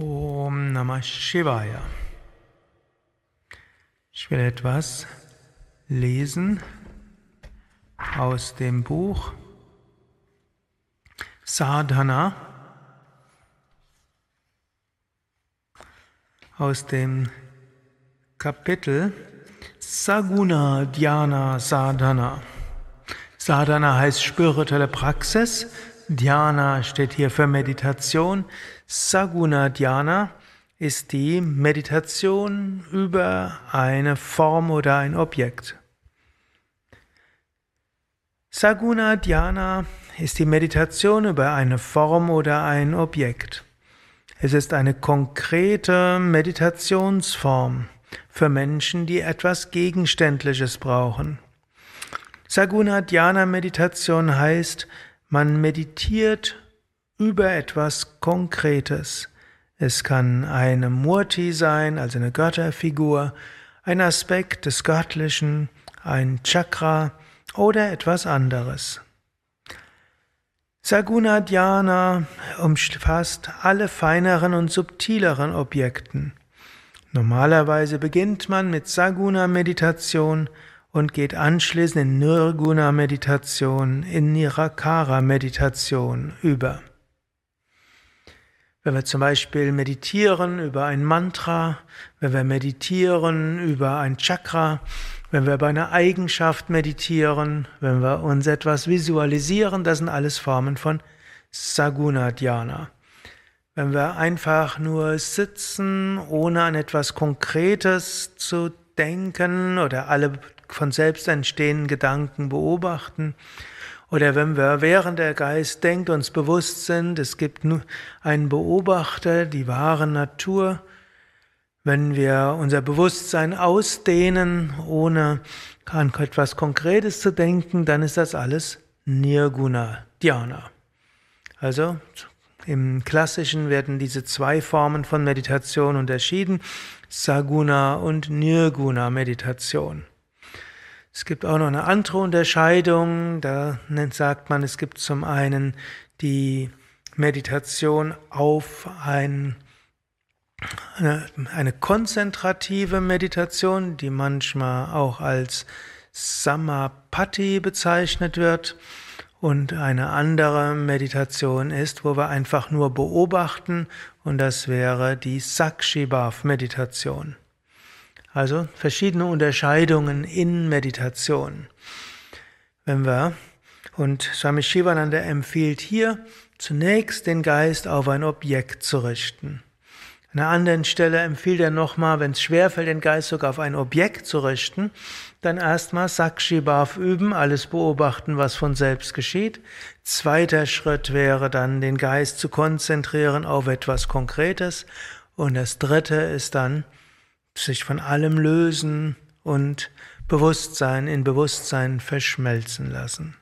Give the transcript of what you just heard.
Om Namah Shivaya. Ich will etwas lesen aus dem Buch Sadhana aus dem Kapitel Saguna Dhyana Sadhana. Sadhana heißt spirituelle Praxis. Dhyana steht hier für Meditation. Saguna Dhyana ist die Meditation über eine Form oder ein Objekt. Saguna Dhyana ist die Meditation über eine Form oder ein Objekt. Es ist eine konkrete Meditationsform für Menschen, die etwas Gegenständliches brauchen. Saguna Dhyana Meditation heißt, man meditiert über etwas Konkretes. Es kann eine Murti sein, also eine Götterfigur, ein Aspekt des Göttlichen, ein Chakra oder etwas anderes. Saguna Dhyana umfasst alle feineren und subtileren Objekten. Normalerweise beginnt man mit Saguna Meditation und geht anschließend in Nirguna-Meditation, in Nirakara-Meditation über. Wenn wir zum Beispiel meditieren über ein Mantra, wenn wir meditieren über ein Chakra, wenn wir über eine Eigenschaft meditieren, wenn wir uns etwas visualisieren, das sind alles Formen von Saguna Dhyana. Wenn wir einfach nur sitzen, ohne an etwas Konkretes zu denken oder alle von selbst entstehenden Gedanken beobachten. Oder wenn wir während der Geist denkt uns bewusst sind, es gibt nur einen Beobachter, die wahre Natur. Wenn wir unser Bewusstsein ausdehnen, ohne an etwas Konkretes zu denken, dann ist das alles Nirguna, Dhyana. Also im Klassischen werden diese zwei Formen von Meditation unterschieden, Saguna und Nirguna Meditation. Es gibt auch noch eine andere Unterscheidung, da sagt man, es gibt zum einen die Meditation auf ein, eine, eine konzentrative Meditation, die manchmal auch als Samapati bezeichnet wird. Und eine andere Meditation ist, wo wir einfach nur beobachten, und das wäre die Sakshibhav-Meditation. Also verschiedene Unterscheidungen in Meditation. Wenn wir, und Swami Shivananda empfiehlt hier, zunächst den Geist auf ein Objekt zu richten. An einer anderen Stelle empfiehlt er nochmal, wenn es schwerfällt, den Geist sogar auf ein Objekt zu richten, dann erstmal Sakshibhav üben, alles beobachten, was von selbst geschieht. Zweiter Schritt wäre dann, den Geist zu konzentrieren auf etwas Konkretes. Und das dritte ist dann, sich von allem lösen und Bewusstsein in Bewusstsein verschmelzen lassen.